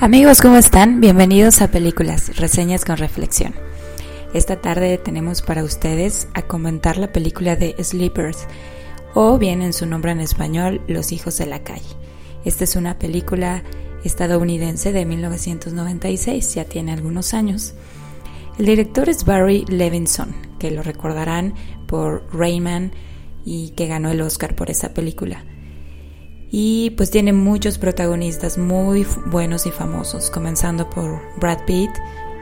Amigos, ¿cómo están? Bienvenidos a Películas, Reseñas con Reflexión. Esta tarde tenemos para ustedes a comentar la película de Sleepers, o bien en su nombre en español, Los Hijos de la Calle. Esta es una película estadounidense de 1996, ya tiene algunos años. El director es Barry Levinson, que lo recordarán por Rayman y que ganó el Oscar por esa película. Y pues tiene muchos protagonistas muy buenos y famosos, comenzando por Brad Pitt,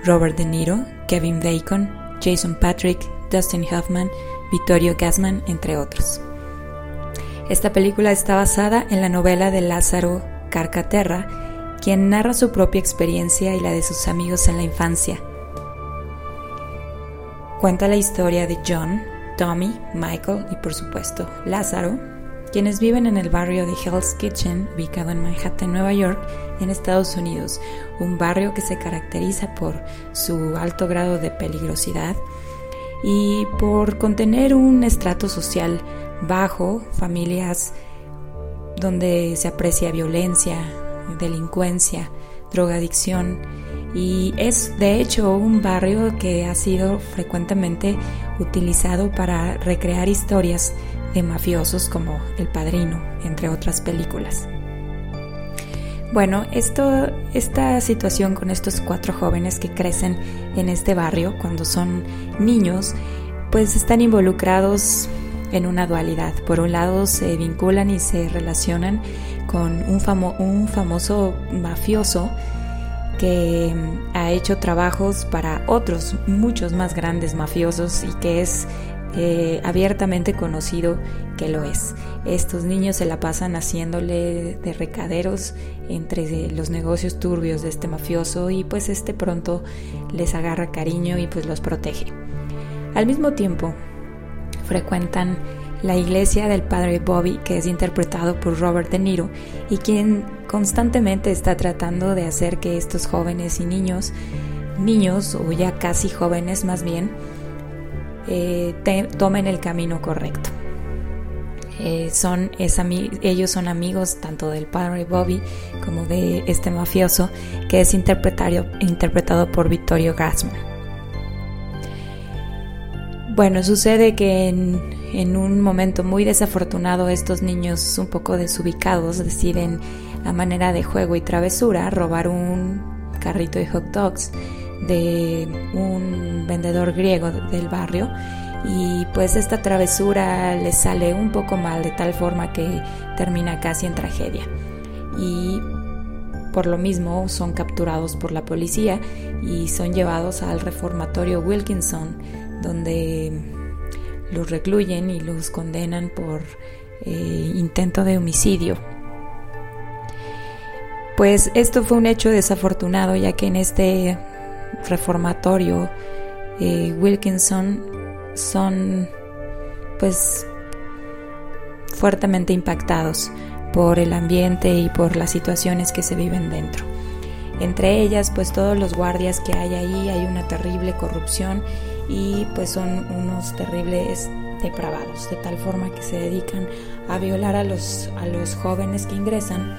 Robert De Niro, Kevin Bacon, Jason Patrick, Dustin Hoffman, Vittorio Gassman, entre otros. Esta película está basada en la novela de Lázaro Carcaterra, quien narra su propia experiencia y la de sus amigos en la infancia. Cuenta la historia de John, Tommy, Michael y por supuesto Lázaro, quienes viven en el barrio de Hell's Kitchen, ubicado en Manhattan, Nueva York, en Estados Unidos, un barrio que se caracteriza por su alto grado de peligrosidad y por contener un estrato social bajo, familias donde se aprecia violencia, delincuencia, drogadicción. Y es de hecho un barrio que ha sido frecuentemente utilizado para recrear historias de mafiosos como El Padrino, entre otras películas. Bueno, esto, esta situación con estos cuatro jóvenes que crecen en este barrio cuando son niños, pues están involucrados en una dualidad. Por un lado se vinculan y se relacionan con un, un famoso mafioso que ha hecho trabajos para otros, muchos más grandes mafiosos y que es eh, abiertamente conocido que lo es. Estos niños se la pasan haciéndole de recaderos entre los negocios turbios de este mafioso y pues este pronto les agarra cariño y pues los protege. Al mismo tiempo, frecuentan la iglesia del padre Bobby, que es interpretado por Robert De Niro, y quien constantemente está tratando de hacer que estos jóvenes y niños, niños o ya casi jóvenes más bien, eh, tomen el camino correcto. Eh, son, ellos son amigos tanto del padre Bobby como de este mafioso que es interpretado, por Vittorio Gassman. Bueno, sucede que en, en, un momento muy desafortunado estos niños un poco desubicados deciden a manera de juego y travesura robar un carrito de hot dogs de un vendedor griego del barrio y pues esta travesura les sale un poco mal de tal forma que termina casi en tragedia. Y por lo mismo son capturados por la policía y son llevados al reformatorio Wilkinson donde los recluyen y los condenan por eh, intento de homicidio. Pues esto fue un hecho desafortunado ya que en este reformatorio eh, Wilkinson son pues fuertemente impactados por el ambiente y por las situaciones que se viven dentro. Entre ellas, pues todos los guardias que hay ahí, hay una terrible corrupción y pues son unos terribles depravados, de tal forma que se dedican a violar a los, a los jóvenes que ingresan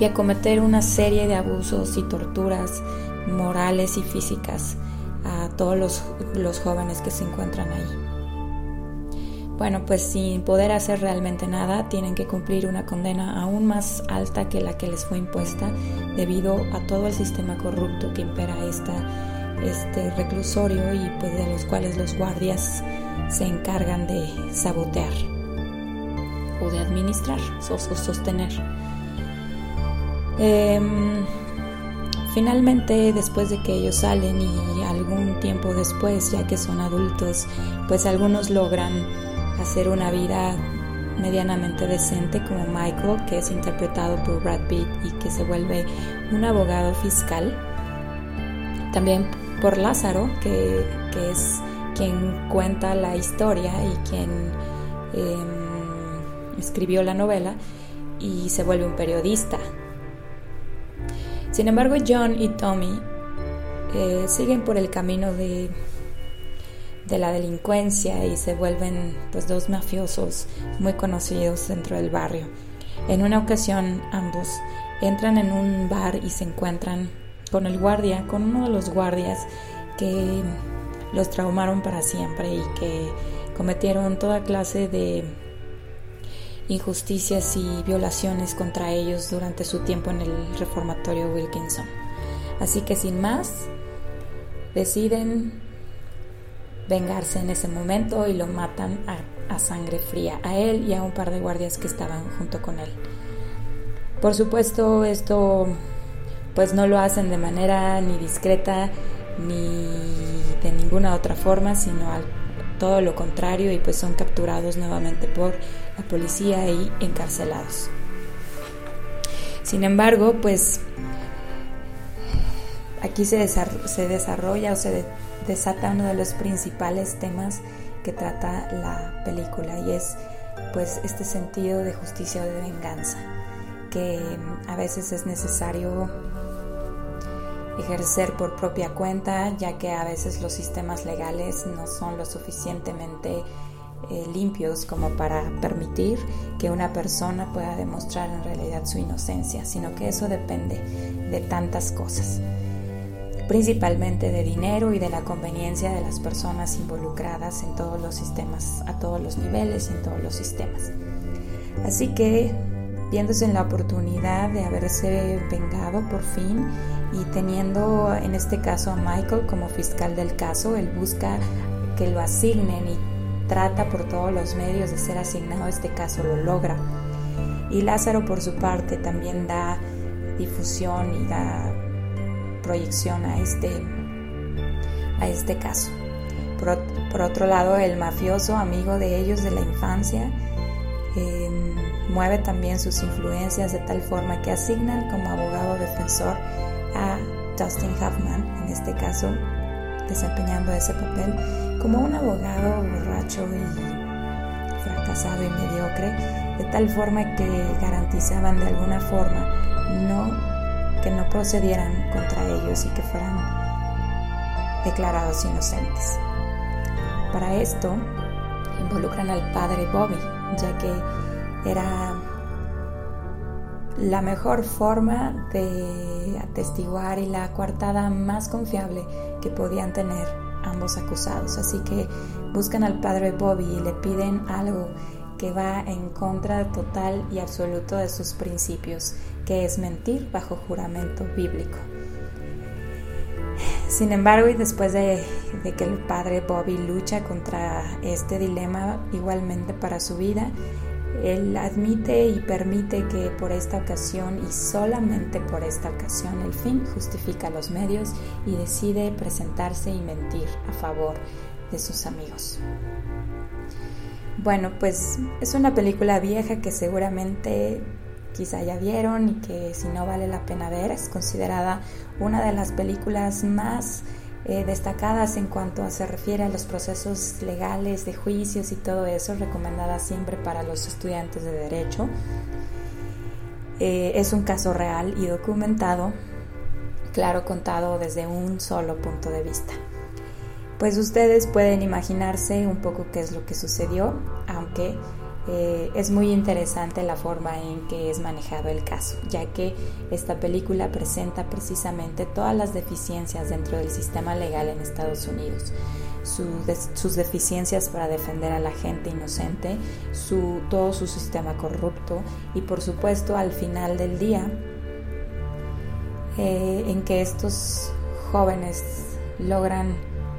y a cometer una serie de abusos y torturas morales y físicas a todos los, los jóvenes que se encuentran ahí. Bueno, pues sin poder hacer realmente nada, tienen que cumplir una condena aún más alta que la que les fue impuesta debido a todo el sistema corrupto que impera esta, este reclusorio y pues de los cuales los guardias se encargan de sabotear o de administrar o sostener. Em, finalmente, después de que ellos salen y algún tiempo después, ya que son adultos, pues algunos logran hacer una vida medianamente decente como Michael, que es interpretado por Brad Pitt y que se vuelve un abogado fiscal. También por Lázaro, que, es quien cuenta la historia y quien em, escribió la novela y se vuelve un periodista. Sin embargo, John y Tommy eh, siguen por el camino de de la delincuencia y se vuelven pues dos mafiosos muy conocidos dentro del barrio. En una ocasión ambos entran en un bar y se encuentran con el guardia, con uno de los guardias que los traumaron para siempre y que cometieron toda clase de injusticias y violaciones contra ellos durante su tiempo en el reformatorio Wilkinson. Así que sin más, deciden vengarse en ese momento y lo matan a, sangre fría, a él y a un par de guardias que estaban junto con él. Por supuesto, esto pues no lo hacen de manera ni discreta ni de ninguna otra forma, sino al, todo lo contrario y pues son capturados nuevamente por la policía y encarcelados. Sin embargo, pues aquí se, desarrolla o se desata uno de los principales temas que trata la película y es pues este sentido de justicia o de venganza que a veces es necesario ejercer por propia cuenta ya que a veces los sistemas legales no son lo suficientemente eh, limpios como para permitir que una persona pueda demostrar en realidad su inocencia, sino que eso depende de tantas cosas principalmente de dinero y de la conveniencia de las personas involucradas en todos los sistemas, a todos los niveles en todos los sistemas. Así que, viéndose en la oportunidad de haberse vengado por fin y teniendo en este caso a Michael como fiscal del caso, él busca que lo asignen y trata por todos los medios de ser asignado este caso, lo logra. Y Lázaro por su parte también da difusión y da proyección a este, a este caso. Por, otro lado, el mafioso, amigo de ellos de la infancia, em, mueve también sus influencias de tal forma que asignan como abogado defensor a Dustin Hoffman, en este caso desempeñando ese papel, como un abogado borracho y fracasado y mediocre, de tal forma que garantizaban de alguna forma no que no procedieran contra ellos y que fueran declarados inocentes. Para esto involucran al padre Bobby, ya que era la mejor forma de atestiguar y la coartada más confiable que podían tener ambos acusados. Así que buscan al padre Bobby y le piden algo que va en contra total y absoluto de sus principios, que es mentir bajo juramento bíblico. Sin embargo, y después de, que el padre Bobby lucha contra este dilema igualmente para su vida, él admite y permite que por esta ocasión y solamente por esta ocasión el fin justifica los medios y decide presentarse y mentir a favor de sus amigos. Bueno, pues es una película vieja que seguramente quizá ya vieron y que si no vale la pena ver, es considerada una de las películas más eh, destacadas en cuanto se refiere a los procesos legales de juicios y todo eso, recomendada siempre para los estudiantes de derecho. Eh, es un caso real y documentado, claro, contado desde un solo punto de vista. Pues ustedes pueden imaginarse un poco qué es lo que sucedió, aunque eh, es muy interesante la forma en que es manejado el caso, ya que esta película presenta precisamente todas las deficiencias dentro del sistema legal en Estados Unidos. sus deficiencias para defender a la gente inocente, su, todo su sistema corrupto y por supuesto al final del día eh, en que estos jóvenes logran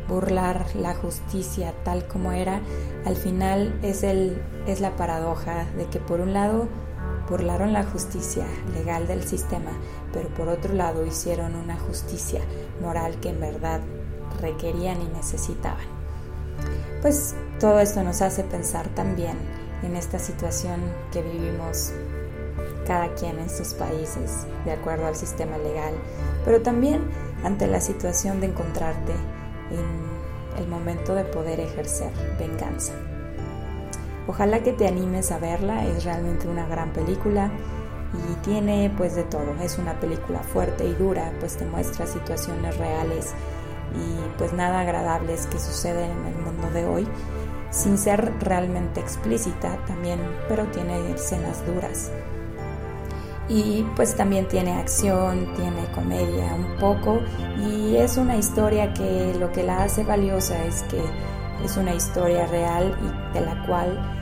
burlar la justicia tal como era, al final es, el, es la paradoja de que por un lado burlaron la justicia legal del sistema, pero por otro lado hicieron una justicia moral que en verdad requerían y necesitaban. Pues todo esto nos hace pensar también en esta situación que vivimos cada quien en sus países de acuerdo al sistema legal, pero también ante la situación de encontrarte en el momento de poder ejercer venganza. Ojalá que te animes a verla, es realmente una gran película y tiene pues de todo, es una película fuerte y dura, pues te muestra situaciones reales y pues nada agradables que suceden en el mundo de hoy, sin ser realmente explícita también, pero tiene escenas duras y pues también tiene acción, tiene comedia un poco y es una historia que lo que la hace valiosa es que es una historia real y de la cual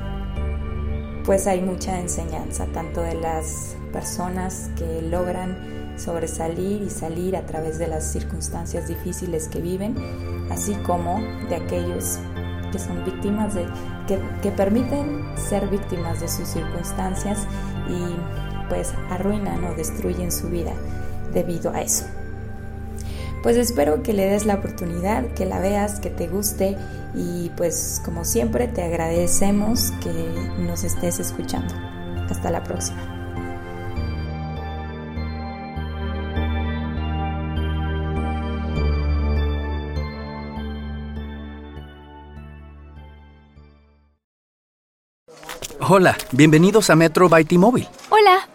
pues hay mucha enseñanza tanto de las personas que logran sobresalir y salir a través de las circunstancias difíciles que viven, así como de aquellos que son víctimas de, que, permiten ser víctimas de sus circunstancias y pues arruinan o destruyen su vida debido a eso. Pues espero que le des la oportunidad, que la veas, que te guste y pues como siempre te agradecemos que nos estés escuchando. Hasta la próxima. Hola, bienvenidos a Metro by T-Mobile. Hola.